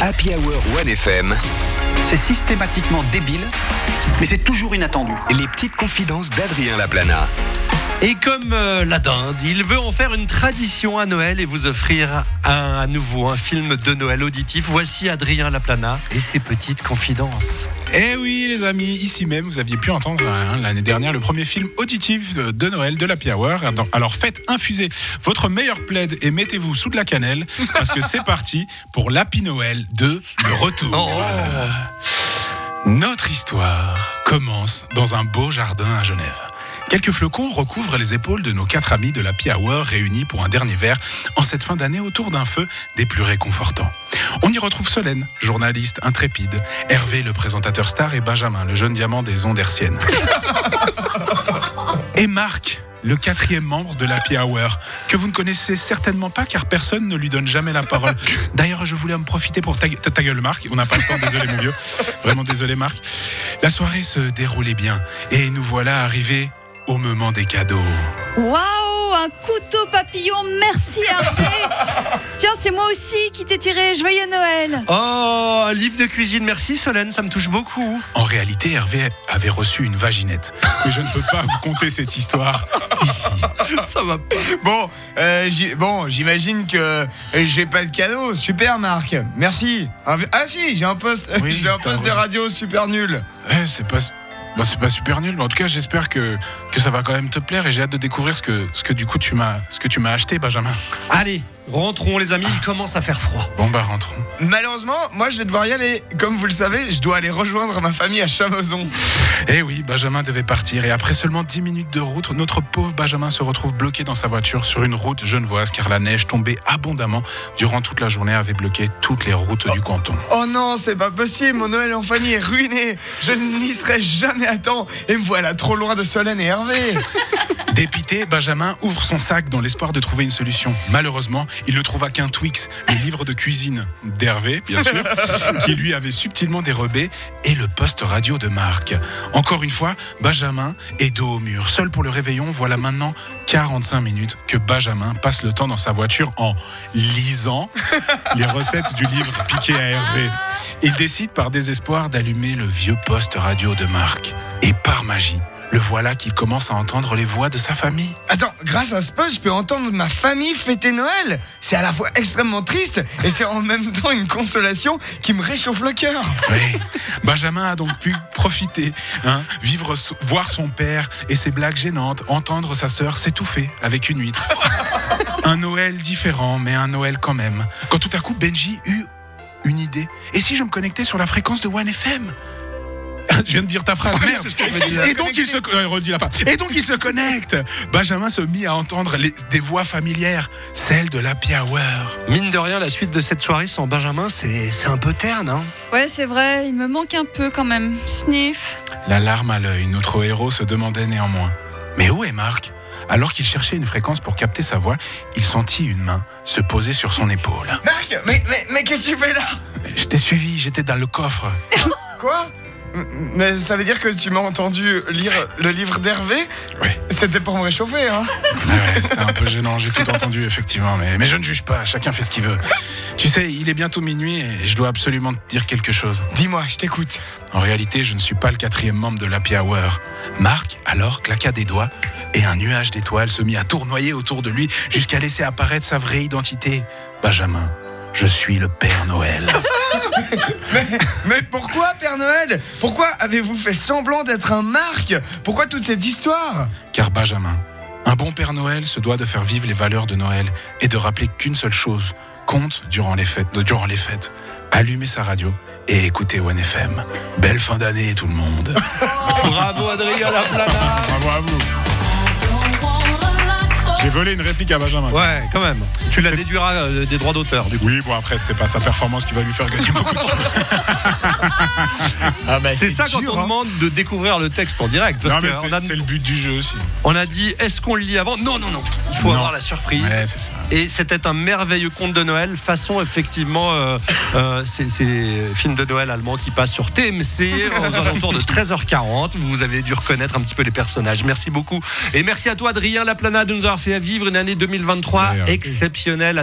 Happy Hour 1FM, C'est systématiquement débile, mais c'est toujours inattendu. les petites confidences d'Adrien Laplana. Et comme euh, la dinde, il veut en faire une tradition à Noël et vous offrir un, à nouveau un film de Noël auditif. Voici Adrien Laplana et ses petites confidences. Eh oui, les amis, ici même, vous aviez pu entendre hein, l'année dernière le premier film auditif de de Noël de l'Happy Hour. Alors faites infuser votre meilleur plaid et mettez-vous sous de la cannelle parce que c'est parti pour l'Happy Noël 2, le retour. Notre histoire commence dans un beau jardin à Genève. Quelques flocons recouvrent les épaules de nos quatre amis de l'Happy Hour réunis pour un dernier verre en cette fin d'année autour d'un feu des plus réconfortants. On y retrouve Solène, journaliste intrépide, Hervé, le présentateur star, et Benjamin, le jeune diamant des ondes hertziennes. et Marc, le quatrième membre de l'Happy Hour, que vous ne connaissez certainement pas car personne ne lui donne jamais la parole. D'ailleurs, je voulais en profiter pour ta, ta- ta gueule, Marc. On n'a pas le temps, désolé mon vieux. Vraiment désolé, Marc. La soirée se déroulait bien et nous voilà arrivés au moment des cadeaux. Waouh, un couteau papillon, merci Hervé. Tiens, c'est moi aussi qui t'ai tiré. Joyeux Noël. Oh, un livre de cuisine, merci Solène, ça me touche beaucoup. En réalité, Hervé avait reçu une vaginette. Mais je ne peux pas vous conter cette histoire ici. Ça va pas. Bon, euh, bon, j'imagine que j'ai pas de cadeau. Super, Marc. Merci. Ah ah, si, j'ai un poste, Oui, j'ai un t'as poste de raison. radio super nul. Ouais, c'est pas, bah, c'est pas super nul, mais en tout cas, j'espère que, ça va quand même te plaire et j'ai hâte de découvrir ce que, ce que du coup tu m'as, ce que tu m'as acheté, Benjamin. Allez, rentrons les amis, il commence à faire froid. Bon bah rentrons. Malheureusement, moi, je vais devoir y aller. Comme vous le savez, je dois aller rejoindre ma famille à Chamozon. Eh oui, Benjamin devait partir et après seulement 10 minutes de route, notre pauvre Benjamin se retrouve bloqué dans sa voiture sur une route genevoise car la neige tombée abondamment durant toute la journée avait bloqué toutes les routes du canton. Oh non, c'est pas possible. Mon Noël en famille est ruiné. Je n'y serai jamais à temps. Et me voilà trop loin de Solène et Hervé. Dépité, Benjamin ouvre son sac dans l'espoir de trouver une solution. Malheureusement, il ne trouva qu'un Twix, le livre de cuisine d'Hervé, bien sûr, qui lui avait subtilement dérobé, et le poste radio de Marc. Encore une fois, Benjamin est dos au mur. Seul pour le réveillon, voilà maintenant 45 minutes que Benjamin passe le temps dans sa voiture en lisant les recettes du livre piqué à Hervé. Il décide par désespoir d'allumer le vieux poste radio de Marc. Et par magie, le voilà qu'il commence à entendre les voix de sa famille. Attends, grâce à ce poste, je peux entendre ma famille fêter Noël. C'est à la fois extrêmement triste et c'est en même temps une consolation qui me réchauffe le cœur. Oui. Benjamin a donc pu profiter, hein, vivre, voir son père et ses blagues gênantes, entendre sa sœur s'étouffer avec une huître. Un Noël différent, mais un Noël quand même. Quand tout à coup, Benji eut une idée. Et si je me connectais sur la fréquence de 1FM je viens de dire ta phrase, merde. Et donc il se euh, pas. Et donc il se connecte. Benjamin se mit à entendre les- des voix familières, celles de l'Happy Hour. Mine de rien, la suite de cette soirée sans Benjamin, c'est c'est un peu terne. Hein Ouais, c'est vrai, il me manque un peu quand même. Sniff. La larme à l'œil, notre héros se demandait néanmoins Mais où est Marc? Alors qu'il cherchait une fréquence pour capter sa voix, il sentit une main se poser sur son épaule. Marc, mais, mais, mais qu'est-ce que tu fais là? Je t'ai suivi, j'étais dans le coffre. Quoi? Mais ça veut dire que tu m'as entendu lire le livre d'Hervé Oui. C'était pour me réchauffer, hein Ouais, C'était un peu gênant, j'ai tout entendu effectivement, mais, mais je ne juge pas, chacun fait ce qu'il veut. Tu sais, il est bientôt minuit et je dois absolument te dire quelque chose. Dis-moi, je t'écoute. En réalité, je ne suis pas le quatrième membre de l'Happy Hour. Marc, alors, claqua des doigts et un nuage d'étoiles se mit à tournoyer autour de lui jusqu'à laisser apparaître sa vraie identité. Benjamin, je suis le Père Noël. Mais pourquoi, Père Noël? Pourquoi avez-vous fait semblant d'être un Marc Pourquoi toute cette histoire Car Benjamin, un bon Père Noël se doit de faire vivre les valeurs de Noël et de rappeler qu'une seule chose compte durant les fêtes. Durant les fêtes. Allumer sa radio et écouter OneFM. Belle fin d'année tout le monde. Bravo Adrien Laplana Bravo à vous. J'ai volé une réplique à Benjamin. Ouais, quand même. Tu la déduiras euh, des droits d'auteur, du coup. Oui, bon après c'est pas sa performance qui va lui faire gagner beaucoup de temps. ah bah, C'est ça quand on demande de découvrir le texte en direct. Parce Non, mais que c'est on a, c'est le but du jeu aussi. on a dit, est-ce qu'on le lit avant? Non, non, non. Il faut Non. avoir la surprise. Ouais, c'est ça. Et c'était un merveilleux conte de Noël, façon effectivement, euh, euh, c'est c'est film de Noël allemand qui passe sur TMC aux alentours de 13h40. Vous avez dû reconnaître un petit peu les personnages. Merci beaucoup. Et merci à toi Adrien Laplana de nous avoir fait vivre une année 2023 Ouais, ouais. exceptionnelle.